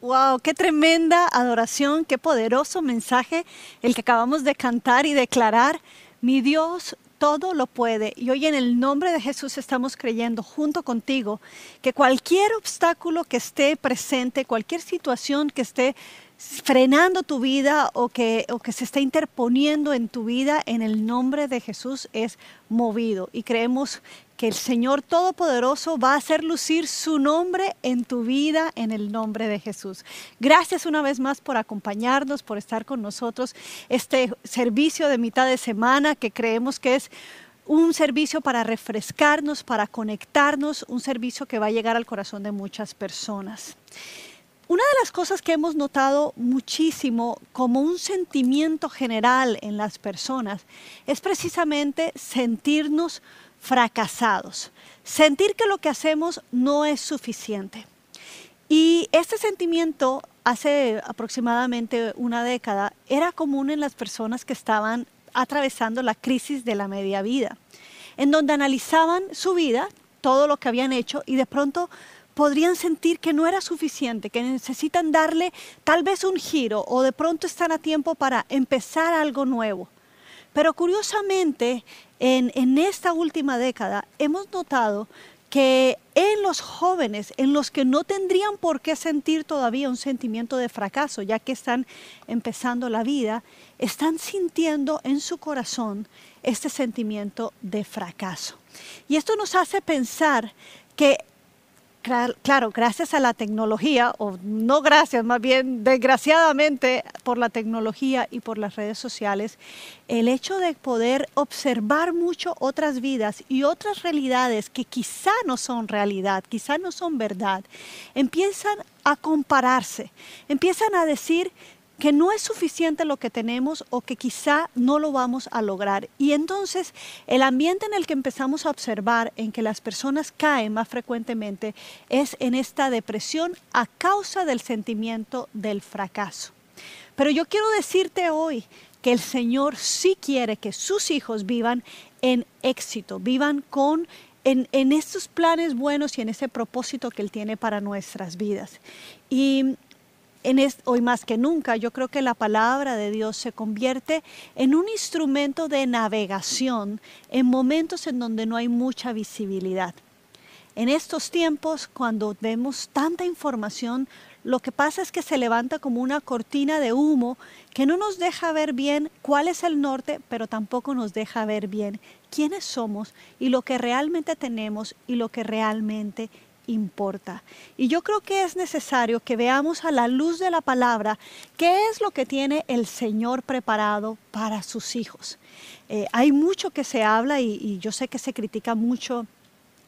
Wow, qué tremenda adoración, qué poderoso mensaje el que acabamos de cantar y declarar. Mi Dios todo lo puede. Y hoy en el nombre de Jesús estamos creyendo junto contigo que cualquier obstáculo que esté presente, cualquier situación que esté frenando tu vida o que, o que se está interponiendo en tu vida, en el nombre de Jesús es movido. Y creemos que el Señor Todopoderoso va a hacer lucir su nombre en tu vida en el nombre de Jesús. Gracias una vez más por acompañarnos, por estar con nosotros. Este servicio de mitad de semana que creemos que es un servicio para refrescarnos, para conectarnos, un servicio que va a llegar al corazón de muchas personas. Una de las cosas que hemos notado muchísimo como un sentimiento general en las personas es precisamente sentirnos fracasados, sentir que lo que hacemos no es suficiente. Y este sentimiento hace aproximadamente una década era común en las personas que estaban atravesando la crisis de la media vida, en donde analizaban su vida, todo lo que habían hecho y de pronto podrían sentir que no era suficiente, que necesitan darle tal vez un giro o de pronto están a tiempo para empezar algo nuevo. Pero curiosamente, en, esta última década hemos notado que en los jóvenes, en los que no tendrían por qué sentir todavía un sentimiento de fracaso, ya que están empezando la vida, están sintiendo en su corazón este sentimiento de fracaso. Y esto nos hace pensar que claro, gracias a la tecnología, o no gracias, más bien desgraciadamente por la tecnología y por las redes sociales, el hecho de poder observar mucho otras vidas y otras realidades que quizá no son realidad, quizá no son verdad, empiezan a compararse, empiezan a decir que no es suficiente lo que tenemos o que quizá no lo vamos a lograr. Y entonces el ambiente en el que empezamos a observar en que las personas caen más frecuentemente es en esta depresión a causa del sentimiento del fracaso. Pero yo quiero decirte hoy que el Señor sí quiere que sus hijos vivan en éxito, vivan con en, en, estos planes buenos y en ese propósito que Él tiene para nuestras vidas. Y hoy más que nunca, yo creo que la palabra de Dios se convierte en un instrumento de navegación en momentos en donde no hay mucha visibilidad. En estos tiempos, cuando vemos tanta información, lo que pasa es que se levanta como una cortina de humo que no nos deja ver bien cuál es el norte, pero tampoco nos deja ver bien quiénes somos y lo que realmente tenemos y lo que realmente importa. Y yo creo que es necesario que veamos a la luz de la palabra qué es lo que tiene el Señor preparado para sus hijos. Eh, hay mucho que se habla y, y yo sé que se critica mucho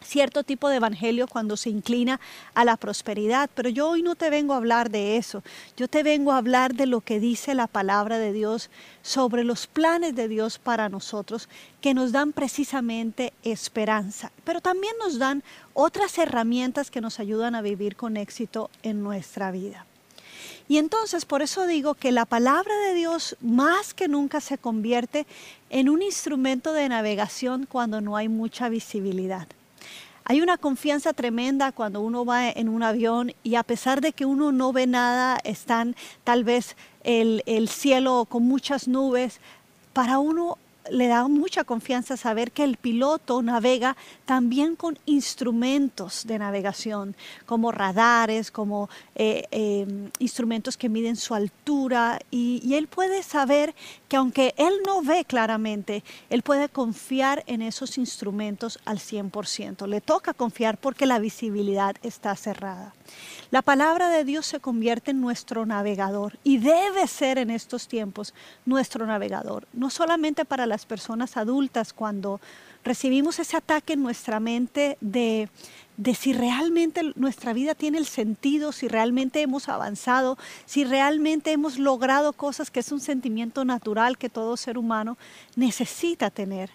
cierto tipo de evangelio cuando se inclina a la prosperidad, pero yo hoy no te vengo a hablar de eso, yo te vengo a hablar de lo que dice la palabra de Dios sobre los planes de Dios para nosotros, que nos dan precisamente esperanza, pero también nos dan otras herramientas que nos ayudan a vivir con éxito en nuestra vida. Y entonces por eso digo que la palabra de Dios más que nunca se convierte en un instrumento de navegación cuando no hay mucha visibilidad. Hay una confianza tremenda cuando uno va en un avión y a pesar de que uno no ve nada, están tal vez el, el cielo con muchas nubes, para uno le da mucha confianza saber que el piloto navega también con instrumentos de navegación, como radares, como eh, em, instrumentos que miden su altura, y, y, él puede saber que aunque él no ve claramente, él puede confiar en esos instrumentos al 100%. Le toca confiar porque la visibilidad está cerrada. La palabra de Dios se convierte en nuestro navegador y debe ser en estos tiempos nuestro navegador, no solamente para las personas adultas cuando recibimos ese ataque en nuestra mente de, de si realmente nuestra vida tiene el sentido, si realmente hemos avanzado, si realmente hemos logrado cosas que es un sentimiento natural que todo ser humano necesita tener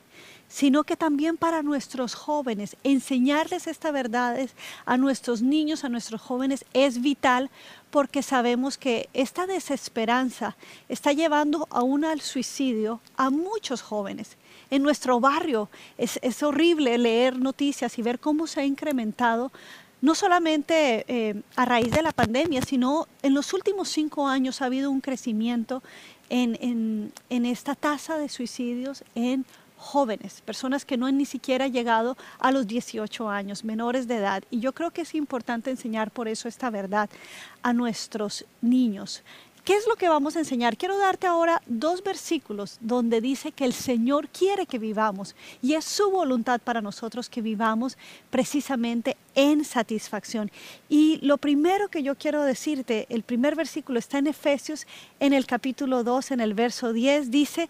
sino que también para nuestros jóvenes, enseñarles estas verdades a nuestros niños, a nuestros jóvenes, es vital porque sabemos que esta desesperanza está llevando aún al suicidio a muchos jóvenes. En nuestro barrio es, horrible leer noticias y ver cómo se ha incrementado no solamente eh, a raíz de la pandemia, sino en los últimos cinco años ha habido un crecimiento en, en esta tasa de suicidios en jóvenes, personas que no han ni siquiera llegado a los 18 años, menores de edad. Y yo creo que es importante enseñar por eso esta verdad a nuestros niños. ¿Qué es lo que vamos a enseñar? Quiero darte ahora dos versículos donde dice que el Señor quiere que vivamos y es su voluntad para nosotros que vivamos precisamente en satisfacción. Y lo primero que yo quiero decirte, el primer versículo está en Efesios en el capítulo 2, en el verso 10, dice,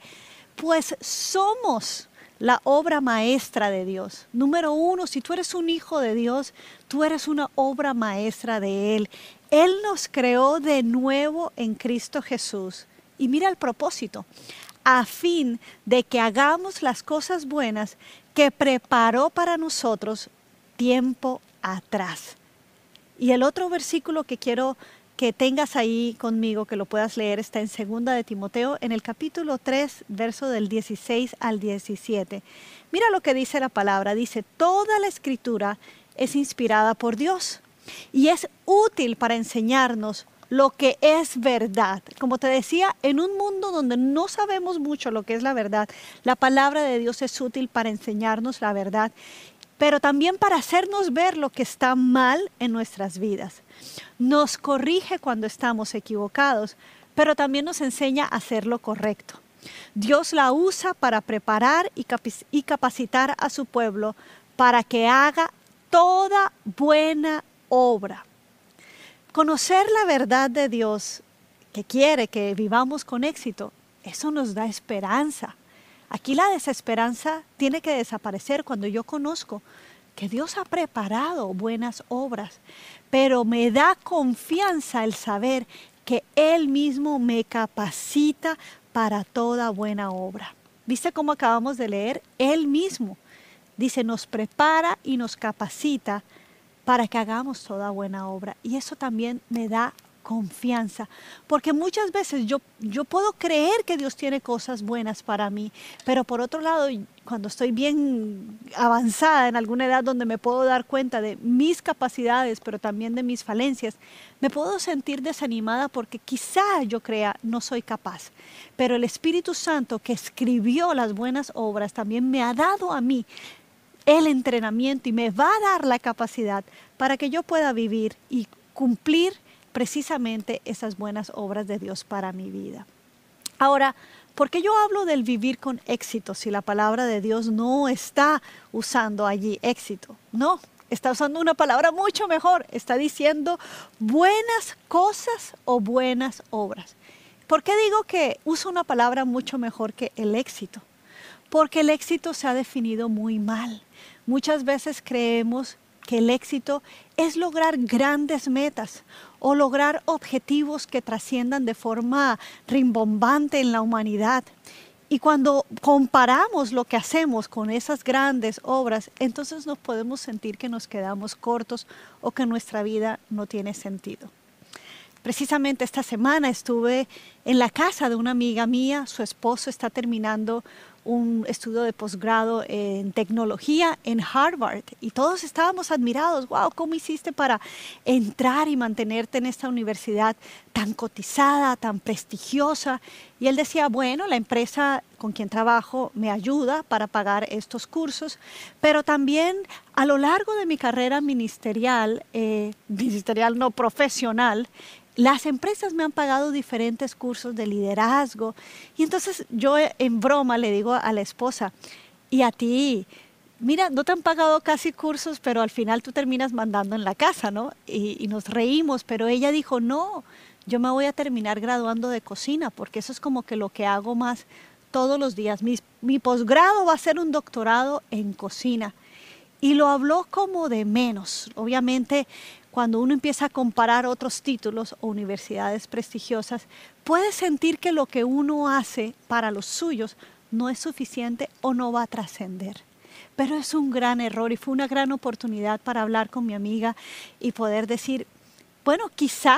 pues somos la obra maestra de Dios. Número uno, si tú eres un hijo de Dios, tú eres una obra maestra de Él. Él nos creó de nuevo en Cristo Jesús. Y mira el propósito, a fin de que hagamos las cosas buenas que preparó para nosotros tiempo atrás. Y el otro versículo que quiero que tengas ahí conmigo, que lo puedas leer, está en segunda de Timoteo, en el capítulo 3, verso del 16 al 17. Mira lo que dice la palabra, dice, toda la escritura es inspirada por Dios y es útil para enseñarnos lo que es verdad. Como te decía, en un mundo donde no sabemos mucho lo que es la verdad, la palabra de Dios es útil para enseñarnos la verdad, pero también para hacernos ver lo que está mal en nuestras vidas nos corrige cuando estamos equivocados, pero también nos enseña a hacer lo correcto. Dios la usa para preparar y capacitar a su pueblo para que haga toda buena obra. Conocer la verdad de Dios, que quiere que vivamos con éxito, eso nos da esperanza. Aquí la desesperanza tiene que desaparecer cuando yo conozco que Dios ha preparado buenas obras, pero me da confianza el saber que Él mismo me capacita para toda buena obra. ¿Viste cómo acabamos de leer? Él mismo. Dice, nos prepara y nos capacita para que hagamos toda buena obra. Y eso también me da confianza, porque muchas veces yo, yo puedo creer que Dios tiene cosas buenas para mí, pero por otro lado, cuando estoy bien avanzada en alguna edad donde me puedo dar cuenta de mis capacidades, pero también de mis falencias, me puedo sentir desanimada porque quizá yo crea no soy capaz, pero el Espíritu Santo que escribió las buenas obras también me ha dado a mí el entrenamiento y me va a dar la capacidad para que yo pueda vivir y cumplir precisamente esas buenas obras de Dios para mi vida. Ahora, ¿por qué yo hablo del vivir con éxito si la palabra de Dios no está usando allí éxito? No, está usando una palabra mucho mejor. Está diciendo buenas cosas o buenas obras. ¿Por qué digo que uso una palabra mucho mejor que el éxito? Porque el éxito se ha definido muy mal. Muchas veces creemos que el éxito es lograr grandes metas o lograr objetivos que trasciendan de forma rimbombante en la humanidad. Y cuando comparamos lo que hacemos con esas grandes obras, entonces nos podemos sentir que nos quedamos cortos o que nuestra vida no tiene sentido. Precisamente esta semana estuve en la casa de una amiga mía, su esposo está terminando un estudio de posgrado en tecnología en Harvard y todos estábamos admirados, wow, ¿cómo hiciste para entrar y mantenerte en esta universidad tan cotizada, tan prestigiosa? Y él decía, bueno, la empresa con quien trabajo me ayuda para pagar estos cursos, pero también a lo largo de mi carrera ministerial, eh, ministerial no profesional, las empresas me han pagado diferentes cursos de liderazgo y entonces yo en broma le digo a la esposa, y a ti, mira, no te han pagado casi cursos, pero al final tú terminas mandando en la casa, ¿no? Y, nos reímos, pero ella dijo, no, yo me voy a terminar graduando de cocina, porque eso es como que lo que hago más todos los días. Mi, mi posgrado va a ser un doctorado en cocina. Y lo habló como de menos. Obviamente cuando uno empieza a comparar otros títulos o universidades prestigiosas, puede sentir que lo que uno hace para los suyos no es suficiente o no va a trascender. Pero es un gran error y fue una gran oportunidad para hablar con mi amiga y poder decir, bueno, quizá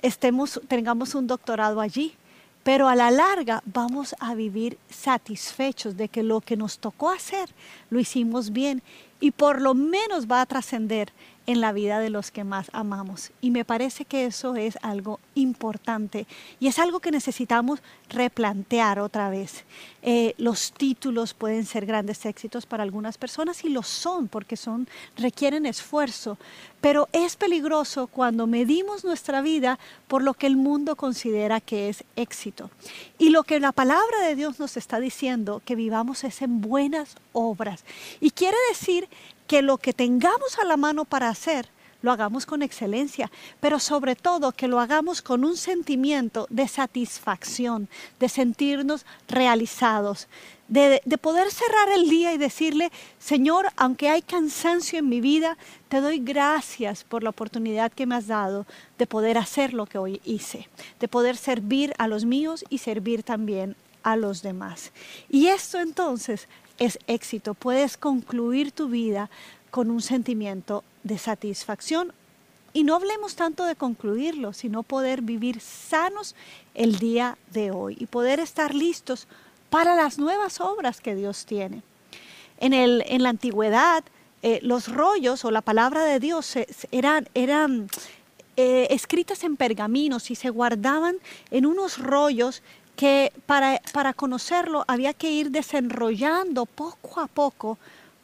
estemos, tengamos un doctorado allí, pero a la larga vamos a vivir satisfechos de que lo que nos tocó hacer lo hicimos bien y por lo menos va a trascender en la vida de los que más amamos. Y me parece que eso es algo importante y es algo que necesitamos replantear otra vez. Eh, los títulos pueden ser grandes éxitos para algunas personas y lo son porque son, requieren esfuerzo, pero es peligroso cuando medimos nuestra vida por lo que el mundo considera que es éxito. Y lo que la palabra de Dios nos está diciendo, que vivamos es en buenas obras. Y quiere decir que lo que tengamos a la mano para hacer, lo hagamos con excelencia, pero sobre todo que lo hagamos con un sentimiento de satisfacción, de sentirnos realizados, de, poder cerrar el día y decirle, Señor, aunque hay cansancio en mi vida, te doy gracias por la oportunidad que me has dado de poder hacer lo que hoy hice, de poder servir a los míos y servir también a los demás. Y esto entonces es éxito. Puedes concluir tu vida con un sentimiento de satisfacción. Y no hablemos tanto de concluirlo, sino poder vivir sanos el día de hoy y poder estar listos para las nuevas obras que Dios tiene. En, el, en la antigüedad, eh, los rollos o la palabra de Dios eran, eran eh, escritas en pergaminos y se guardaban en unos rollos que para, para conocerlo había que ir desenrollando poco a poco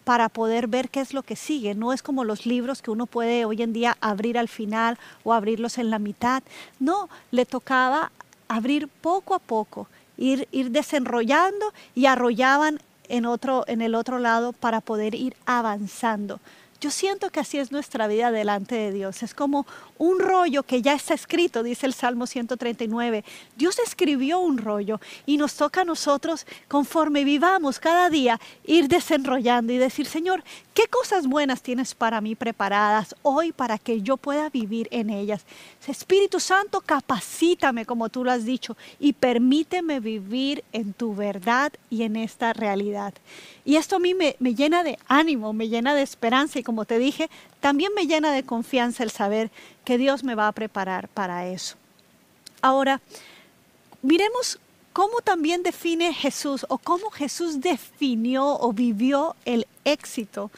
para poder ver qué es lo que sigue. No es como los libros que uno puede hoy en día abrir al final o abrirlos en la mitad. No, le tocaba abrir poco a poco, ir, ir desenrollando y arrollaban en, otro, en el otro lado para poder ir avanzando. Yo siento que así es nuestra vida delante de Dios. Es como un rollo que ya está escrito, dice el Salmo 139. Dios escribió un rollo y nos toca a nosotros, conforme vivamos cada día, ir desenrollando y decir, Señor, ¿qué cosas buenas tienes para mí preparadas hoy para que yo pueda vivir en ellas? Espíritu Santo, capacítame como tú lo has dicho y permíteme vivir en tu verdad y en esta realidad. Y esto a mí me, llena de ánimo, me llena de esperanza y como te dije, también me llena de confianza el saber que Dios me va a preparar para eso. Ahora, miremos cómo también define Jesús o cómo Jesús definió o vivió el éxito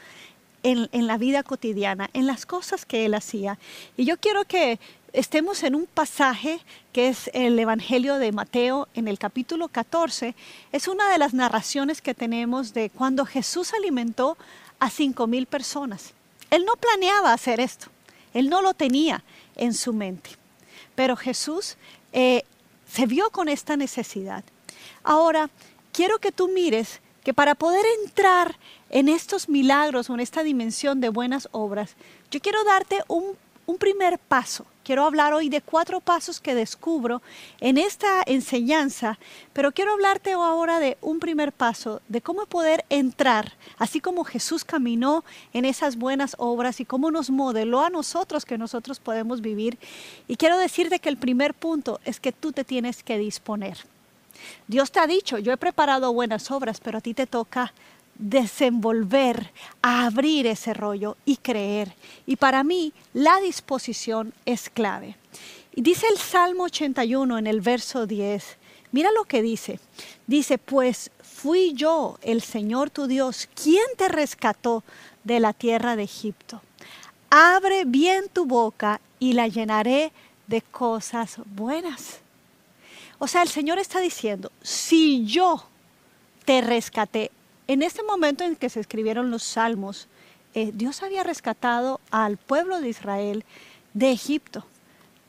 en, en, la vida cotidiana, en las cosas que él hacía. Y yo quiero que estemos en un pasaje que es el Evangelio de Mateo en el capítulo 14. Es una de las narraciones que tenemos de cuando Jesús alimentó a cinco mil personas. Él no planeaba hacer esto, él no lo tenía en su mente, pero Jesús eh, se vio con esta necesidad. Ahora, quiero que tú mires que para poder entrar en estos milagros o en esta dimensión de buenas obras, yo quiero darte un un primer paso. Quiero hablar hoy de cuatro pasos que descubro en esta enseñanza, pero quiero hablarte ahora de un primer paso, de cómo poder entrar, así como Jesús caminó en esas buenas obras y cómo nos modeló a nosotros que nosotros podemos vivir. Y quiero decirte que el primer punto es que tú te tienes que disponer. Dios te ha dicho, yo he preparado buenas obras, pero a ti te toca desenvolver, a abrir ese rollo y creer. Y para mí la disposición es clave. Y dice el Salmo 81 en el verso 10, mira lo que dice. Dice, pues fui yo, el Señor tu Dios, quien te rescató de la tierra de Egipto. Abre bien tu boca y la llenaré de cosas buenas. O sea, el Señor está diciendo, si yo te rescaté, en este momento en que se escribieron los salmos, eh, Dios había rescatado al pueblo de Israel de Egipto,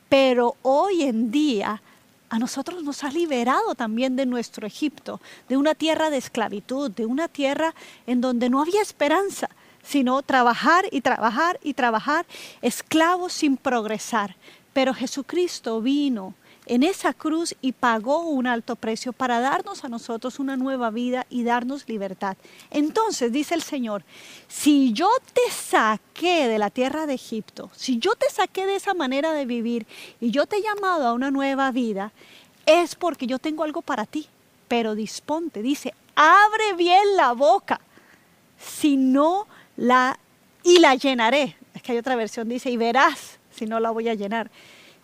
pero hoy en día a nosotros nos ha liberado también de nuestro Egipto, de una tierra de esclavitud, de una tierra en donde no había esperanza, sino trabajar y trabajar y trabajar, esclavos sin progresar. Pero Jesucristo vino en esa cruz y pagó un alto precio para darnos a nosotros una nueva vida y darnos libertad. Entonces dice el Señor, si yo te saqué de la tierra de Egipto, si yo te saqué de esa manera de vivir y yo te he llamado a una nueva vida, es porque yo tengo algo para ti. Pero disponte, dice, abre bien la boca, si no la y la llenaré. Es que hay otra versión dice, y verás si no la voy a llenar.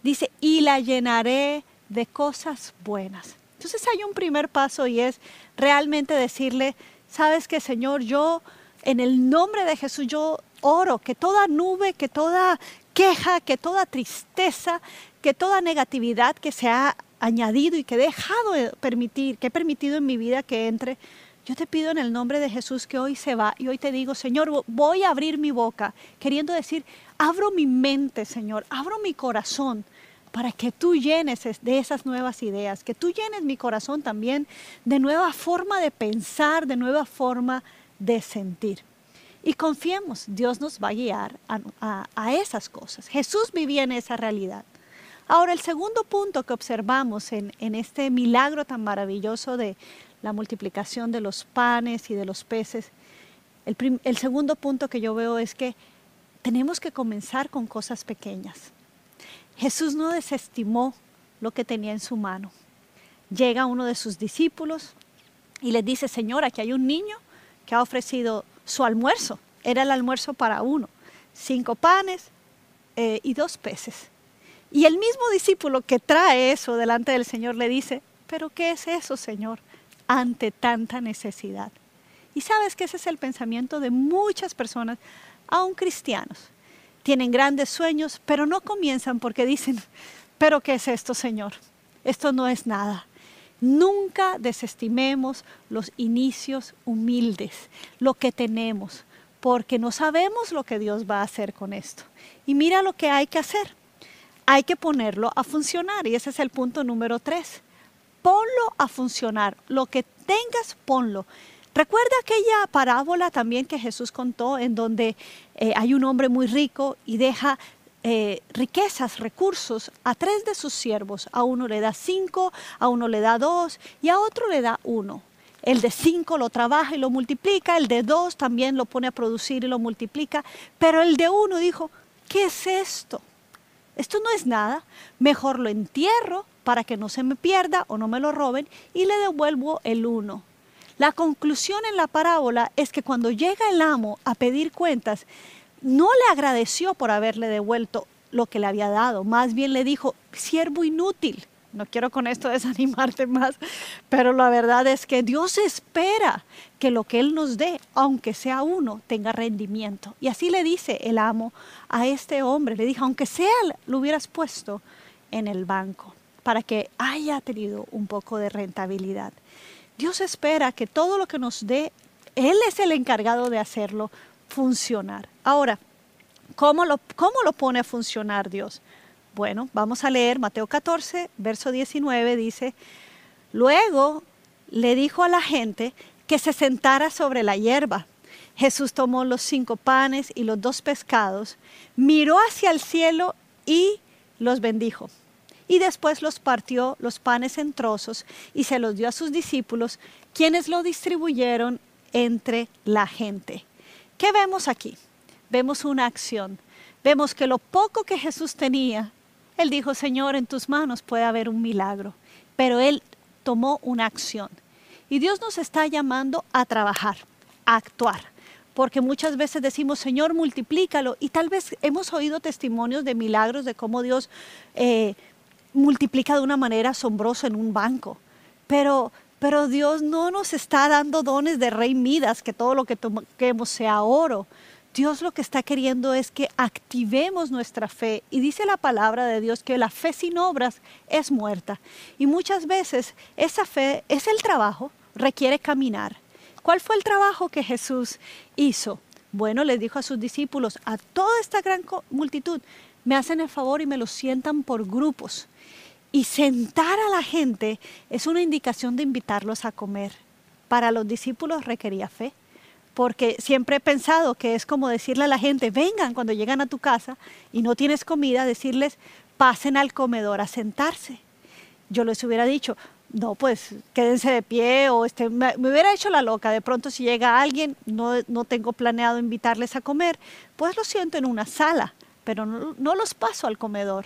Dice, y la llenaré de cosas buenas. Entonces hay un primer paso y es realmente decirle, sabes que Señor, yo en el nombre de Jesús, yo oro, que toda nube, que toda queja, que toda tristeza, que toda negatividad que se ha añadido y que he dejado de permitir, que he permitido en mi vida que entre, yo te pido en el nombre de Jesús que hoy se va y hoy te digo, Señor, voy a abrir mi boca, queriendo decir, abro mi mente, Señor, abro mi corazón para que tú llenes de esas nuevas ideas, que tú llenes mi corazón también de nueva forma de pensar, de nueva forma de sentir. Y confiemos, Dios nos va a guiar a, esas cosas. Jesús vivía en esa realidad. Ahora, el segundo punto que observamos en, este milagro tan maravilloso de la multiplicación de los panes y de los peces, el segundo punto que yo veo es que tenemos que comenzar con cosas pequeñas. Jesús no desestimó lo que tenía en su mano. Llega uno de sus discípulos y le dice, Señor, aquí hay un niño que ha ofrecido su almuerzo. Era el almuerzo para uno. Cinco panes eh, y dos peces. Y el mismo discípulo que trae eso delante del Señor le dice, pero ¿qué es eso, Señor, ante tanta necesidad? Y sabes que ese es el pensamiento de muchas personas, aún cristianos tienen grandes sueños, pero no comienzan porque dicen, pero ¿qué es esto, Señor? Esto no es nada. Nunca desestimemos los inicios humildes, lo que tenemos, porque no sabemos lo que Dios va a hacer con esto. Y mira lo que hay que hacer. Hay que ponerlo a funcionar y ese es el punto número tres. Ponlo a funcionar. Lo que tengas, ponlo. Recuerda aquella parábola también que Jesús contó en donde eh, hay un hombre muy rico y deja eh, riquezas, recursos a tres de sus siervos. A uno le da cinco, a uno le da dos y a otro le da uno. El de cinco lo trabaja y lo multiplica, el de dos también lo pone a producir y lo multiplica, pero el de uno dijo, ¿qué es esto? Esto no es nada, mejor lo entierro para que no se me pierda o no me lo roben y le devuelvo el uno. La conclusión en la parábola es que cuando llega el amo a pedir cuentas, no le agradeció por haberle devuelto lo que le había dado, más bien le dijo, siervo inútil. No quiero con esto desanimarte más, pero la verdad es que Dios espera que lo que Él nos dé, aunque sea uno, tenga rendimiento. Y así le dice el amo a este hombre, le dijo, aunque sea, lo hubieras puesto en el banco para que haya tenido un poco de rentabilidad. Dios espera que todo lo que nos dé, Él es el encargado de hacerlo funcionar. Ahora, ¿cómo lo, cómo lo pone a funcionar Dios? Bueno, vamos a leer Mateo 14, verso 19, dice, luego le dijo a la gente que se sentara sobre la hierba. Jesús tomó los cinco panes y los dos pescados, miró hacia el cielo y los bendijo y después los partió los panes en trozos y se los dio a sus discípulos, quienes lo distribuyeron entre la gente. ¿Qué vemos aquí? Vemos una acción. Vemos que lo poco que Jesús tenía, él dijo, Señor, en tus manos puede haber un milagro, pero él tomó una acción. Y Dios nos está llamando a trabajar, a actuar porque muchas veces decimos, Señor, multiplícalo, y tal vez hemos oído testimonios de milagros de cómo Dios eh, multiplica de una manera asombrosa en un banco. Pero, pero Dios no nos está dando dones de rey Midas, que todo lo que toquemos sea oro. Dios lo que está queriendo es que activemos nuestra fe. Y dice la palabra de Dios que la fe sin obras es muerta. Y muchas veces esa fe es el trabajo, requiere caminar. ¿Cuál fue el trabajo que Jesús hizo? Bueno, le dijo a sus discípulos, a toda esta gran multitud, me hacen el favor y me lo sientan por grupos. Y sentar a la gente es una indicación de invitarlos a comer. Para los discípulos requería fe, porque siempre he pensado que es como decirle a la gente, vengan cuando llegan a tu casa y no tienes comida, decirles, pasen al comedor a sentarse. Yo les hubiera dicho, no, pues quédense de pie o este, me, hubiera hecho la loca. De pronto si llega alguien, no, no, tengo planeado invitarles a comer, pues lo siento en una sala, pero no, no los paso al comedor.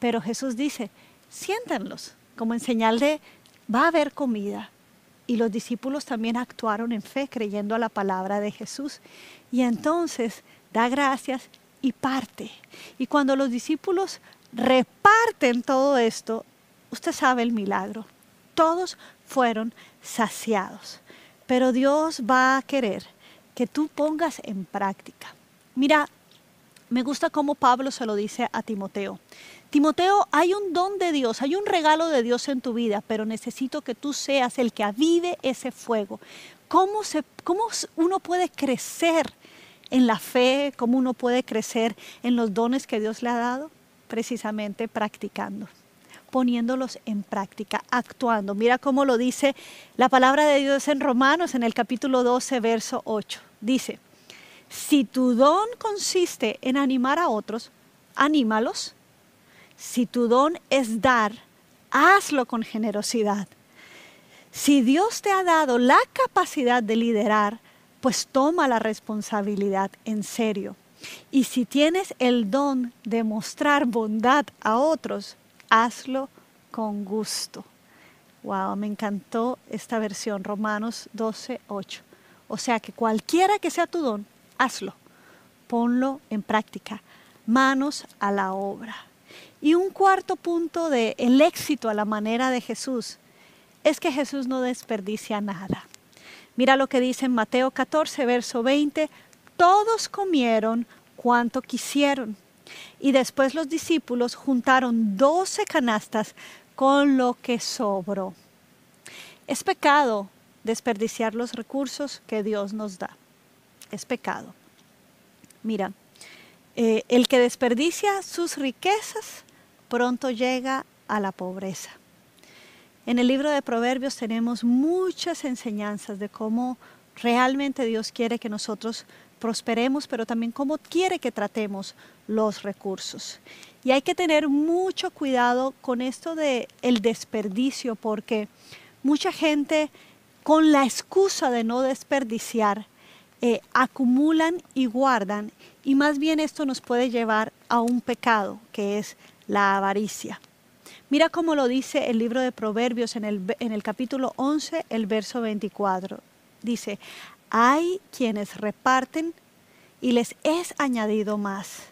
Pero Jesús dice, siéntanlos, como en señal de va a haber comida. Y los discípulos también actuaron en fe, creyendo a la palabra de Jesús. Y entonces da gracias y parte. Y cuando los discípulos reparten todo esto, usted sabe el milagro. Todos fueron saciados. Pero Dios va a querer que tú pongas en práctica Mira, me gusta cómo Pablo se lo dice a Timoteo. Timoteo, hay un don de Dios, hay un regalo de Dios en tu vida, pero necesito que tú seas el que avive ese fuego. ¿Cómo, se, cómo uno puede crecer en la fe? ¿Cómo uno puede crecer en los dones que Dios le ha dado? Precisamente practicando poniéndolos en práctica, actuando. Mira cómo lo dice la palabra de Dios en Romanos en el capítulo 12, verso 8. Dice, si tu don consiste en animar a otros, anímalos. Si tu don es dar, hazlo con generosidad. Si Dios te ha dado la capacidad de liderar, pues toma la responsabilidad en serio. Y si tienes el don de mostrar bondad a otros, hazlo con gusto. Wow, me encantó esta versión, Romanos 12, 8. O sea que cualquiera que sea tu don, hazlo, ponlo en práctica, manos a la obra. Y un cuarto punto de el éxito a la manera de Jesús es que Jesús no desperdicia nada. Mira lo que dice en Mateo 14, verso 20, todos comieron cuanto quisieron y después los discípulos juntaron doce canastas con lo que sobró. Es pecado desperdiciar los recursos que Dios nos da. Es pecado. Mira, eh, el que desperdicia sus riquezas pronto llega a la pobreza. En el libro de Proverbios tenemos muchas enseñanzas de cómo realmente Dios quiere que nosotros prosperemos, pero también cómo quiere que tratemos los recursos. Y hay que tener mucho cuidado con esto de el desperdicio, porque mucha gente con la excusa de no desperdiciar, eh, acumulan y guardan, y más bien esto nos puede llevar a un pecado, que es la avaricia. Mira cómo lo dice el libro de Proverbios en el, en el capítulo 11, el verso 24. Dice, hay quienes reparten y les es añadido más.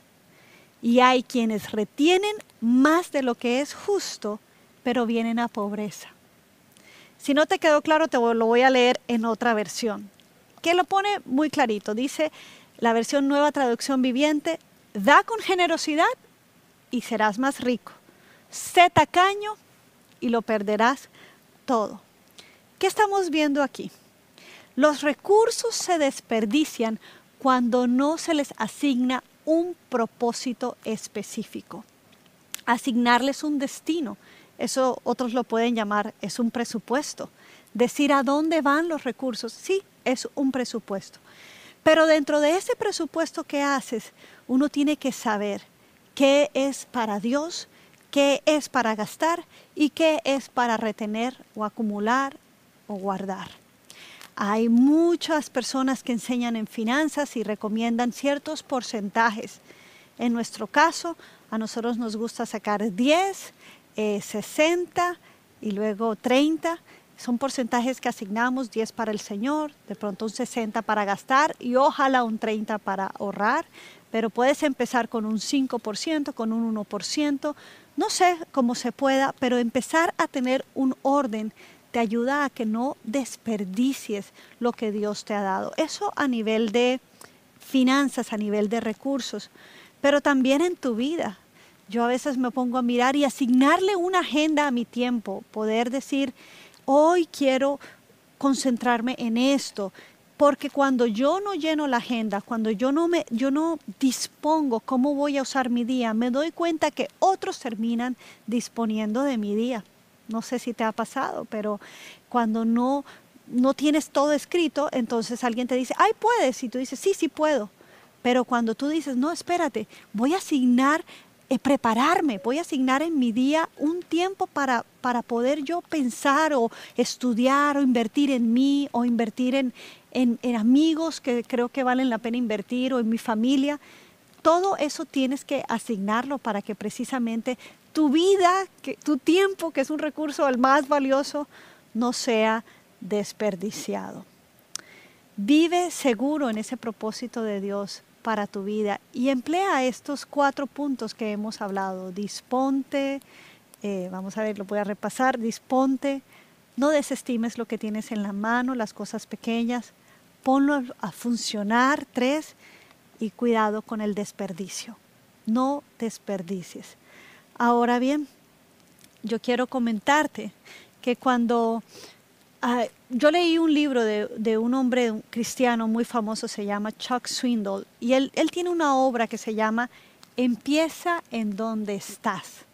Y hay quienes retienen más de lo que es justo, pero vienen a pobreza. Si no te quedó claro, te lo voy a leer en otra versión, que lo pone muy clarito. Dice la versión nueva traducción viviente, da con generosidad y serás más rico. Sé tacaño y lo perderás todo. ¿Qué estamos viendo aquí? Los recursos se desperdician cuando no se les asigna un propósito específico. Asignarles un destino, eso otros lo pueden llamar, es un presupuesto. Decir a dónde van los recursos, sí, es un presupuesto. Pero dentro de ese presupuesto que haces, uno tiene que saber qué es para Dios, qué es para gastar y qué es para retener o acumular o guardar. Hay muchas personas que enseñan en finanzas y recomiendan ciertos porcentajes. En nuestro caso, a nosotros nos gusta sacar 10, 60 eh, y luego 30. Son porcentajes que asignamos, 10 para el Señor, de pronto un 60 para gastar y ojalá un 30 para ahorrar. Pero puedes empezar con un 5%, con un 1%, no sé cómo se pueda, pero empezar a tener un orden te ayuda a que no desperdicies lo que Dios te ha dado. Eso a nivel de finanzas, a nivel de recursos, pero también en tu vida. Yo a veces me pongo a mirar y asignarle una agenda a mi tiempo, poder decir, hoy quiero concentrarme en esto, porque cuando yo no lleno la agenda, cuando yo no me yo no dispongo cómo voy a usar mi día, me doy cuenta que otros terminan disponiendo de mi día. No sé si te ha pasado, pero cuando no, no tienes todo escrito, entonces alguien te dice, ay, puedes, y tú dices, sí, sí puedo. Pero cuando tú dices, no, espérate, voy a asignar, eh, prepararme, voy a asignar en mi día un tiempo para, para poder yo pensar o estudiar o invertir en mí o invertir en, en, amigos que creo que valen la pena invertir o en mi familia. Todo eso tienes que asignarlo para que precisamente tu vida, que, tu tiempo, que es un recurso el más valioso, no sea desperdiciado. Vive seguro en ese propósito de Dios para tu vida y emplea estos cuatro puntos que hemos hablado. Disponte, eh, vamos a ver, lo voy a repasar, disponte, no desestimes lo que tienes en la mano, las cosas pequeñas, ponlo a funcionar. Tres, y cuidado con el desperdicio. No desperdicies. Ahora bien, yo quiero comentarte que cuando ah, yo leí un libro de, un hombre cristiano muy famoso, se llama Chuck Swindoll, y él, él tiene una obra que se llama Empieza en donde estás.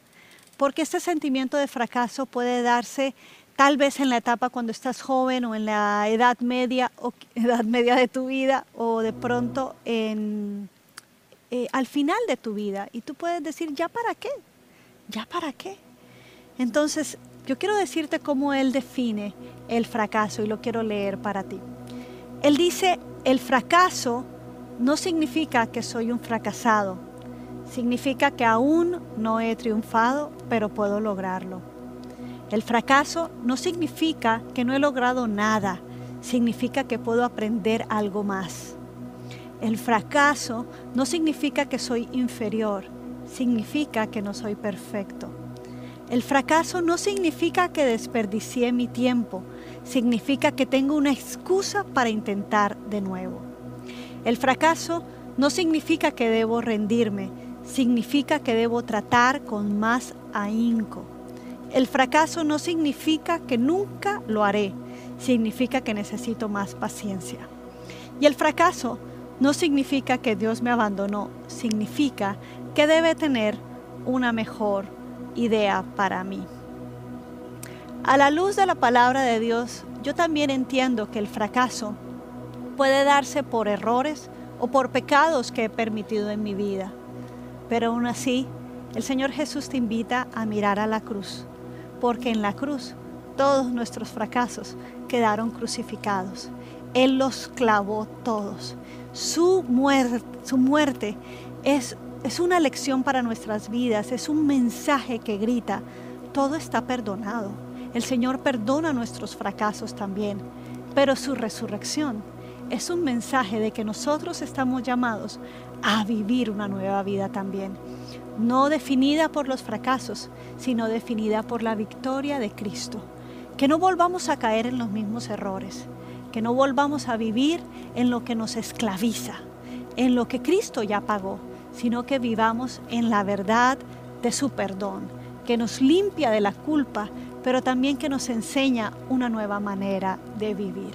Porque este sentimiento de fracaso puede darse tal vez en la etapa cuando estás joven o en la edad media o edad media de tu vida o de pronto en, eh, al final de tu vida. Y tú puedes decir, ¿ya para qué? ¿Ya para qué? Entonces, yo quiero decirte cómo él define el fracaso y lo quiero leer para ti. Él dice, el fracaso no significa que soy un fracasado, significa que aún no he triunfado, pero puedo lograrlo. El fracaso no significa que no he logrado nada, significa que puedo aprender algo más. El fracaso no significa que soy inferior, significa que no soy perfecto. El fracaso no significa que desperdicié mi tiempo, significa que tengo una excusa para intentar de nuevo. El fracaso no significa que debo rendirme, significa que debo tratar con más ahínco. El fracaso no significa que nunca lo haré, significa que necesito más paciencia. Y el fracaso no significa que Dios me abandonó, significa que debe tener una mejor idea para mí. A la luz de la palabra de Dios, yo también entiendo que el fracaso puede darse por errores o por pecados que he permitido en mi vida. Pero aún así, el Señor Jesús te invita a mirar a la cruz, porque en la cruz todos nuestros fracasos quedaron crucificados. Él los clavó todos. Su muerte, es, es una lección para nuestras vidas, es un mensaje que grita, todo está perdonado. El Señor perdona nuestros fracasos también, pero su resurrección es un mensaje de que nosotros estamos llamados a vivir una nueva vida también, no definida por los fracasos, sino definida por la victoria de Cristo. Que no volvamos a caer en los mismos errores, que no volvamos a vivir en lo que nos esclaviza, en lo que Cristo ya pagó, sino que vivamos en la verdad de su perdón, que nos limpia de la culpa, pero también que nos enseña una nueva manera de vivir.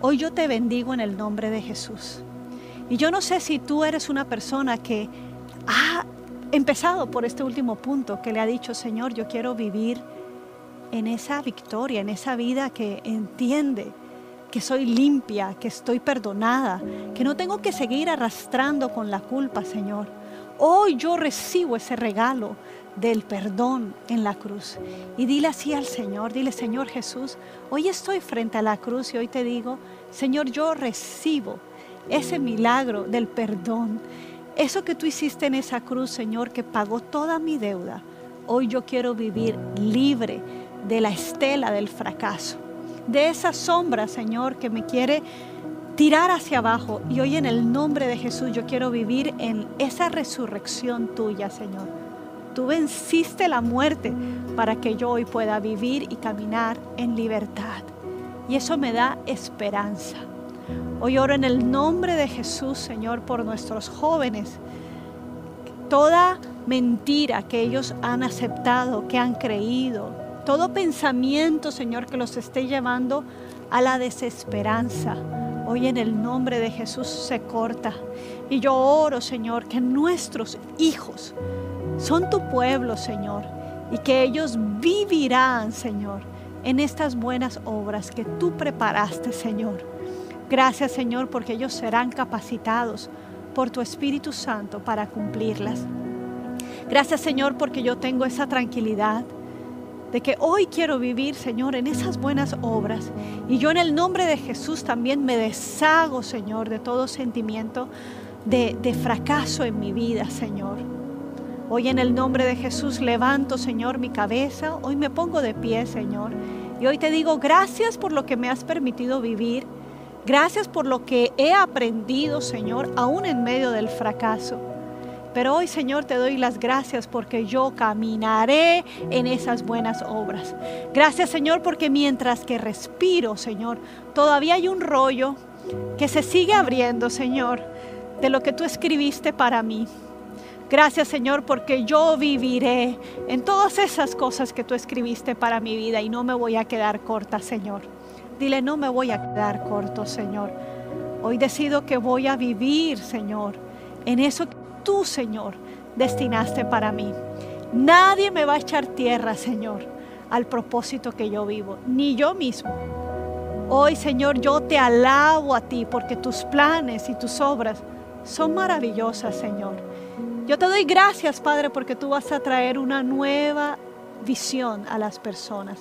Hoy yo te bendigo en el nombre de Jesús. Y yo no sé si tú eres una persona que ha empezado por este último punto, que le ha dicho, Señor, yo quiero vivir en esa victoria, en esa vida que entiende que soy limpia, que estoy perdonada, que no tengo que seguir arrastrando con la culpa, Señor. Hoy yo recibo ese regalo del perdón en la cruz. Y dile así al Señor, dile Señor Jesús, hoy estoy frente a la cruz y hoy te digo, Señor, yo recibo ese milagro del perdón, eso que tú hiciste en esa cruz, Señor, que pagó toda mi deuda. Hoy yo quiero vivir libre de la estela del fracaso, de esa sombra, Señor, que me quiere tirar hacia abajo. Y hoy en el nombre de Jesús yo quiero vivir en esa resurrección tuya, Señor. Tú venciste la muerte para que yo hoy pueda vivir y caminar en libertad. Y eso me da esperanza. Hoy oro en el nombre de Jesús, Señor, por nuestros jóvenes. Toda mentira que ellos han aceptado, que han creído, todo pensamiento, Señor, que los esté llevando a la desesperanza. Hoy en el nombre de Jesús se corta. Y yo oro, Señor, que nuestros hijos son tu pueblo, Señor, y que ellos vivirán, Señor, en estas buenas obras que tú preparaste, Señor. Gracias Señor porque ellos serán capacitados por tu Espíritu Santo para cumplirlas. Gracias Señor porque yo tengo esa tranquilidad de que hoy quiero vivir, Señor, en esas buenas obras. Y yo en el nombre de Jesús también me deshago, Señor, de todo sentimiento de, de, fracaso en mi vida, Señor. Hoy en el nombre de Jesús levanto, Señor, mi cabeza. Hoy me pongo de pie, Señor. Y hoy te digo gracias por lo que me has permitido vivir. Gracias por lo que he aprendido, Señor, aún en medio del fracaso. Pero hoy, Señor, te doy las gracias porque yo caminaré en esas buenas obras. Gracias, Señor, porque mientras que respiro, Señor, todavía hay un rollo que se sigue abriendo, Señor de lo que tú escribiste para mí. Gracias Señor porque yo viviré en todas esas cosas que tú escribiste para mi vida y no me voy a quedar corta Señor. Dile, no me voy a quedar corto Señor. Hoy decido que voy a vivir Señor en eso que tú Señor destinaste para mí. Nadie me va a echar tierra Señor al propósito que yo vivo, ni yo mismo. Hoy Señor yo te alabo a ti porque tus planes y tus obras son maravillosas Señor yo te doy gracias, Padre, porque tú vas a traer una nueva visión a las personas.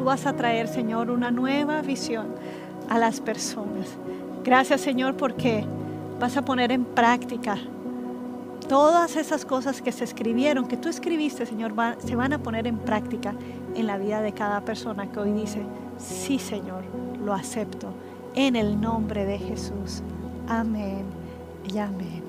Tú vas a traer, Señor, una nueva visión a las personas. Gracias, Señor, porque vas a poner en práctica todas esas cosas que se escribieron, que tú escribiste, Señor, se van a poner en práctica en la vida de cada persona que hoy dice, sí, Señor, lo acepto. En el nombre de Jesús. Amén y amén.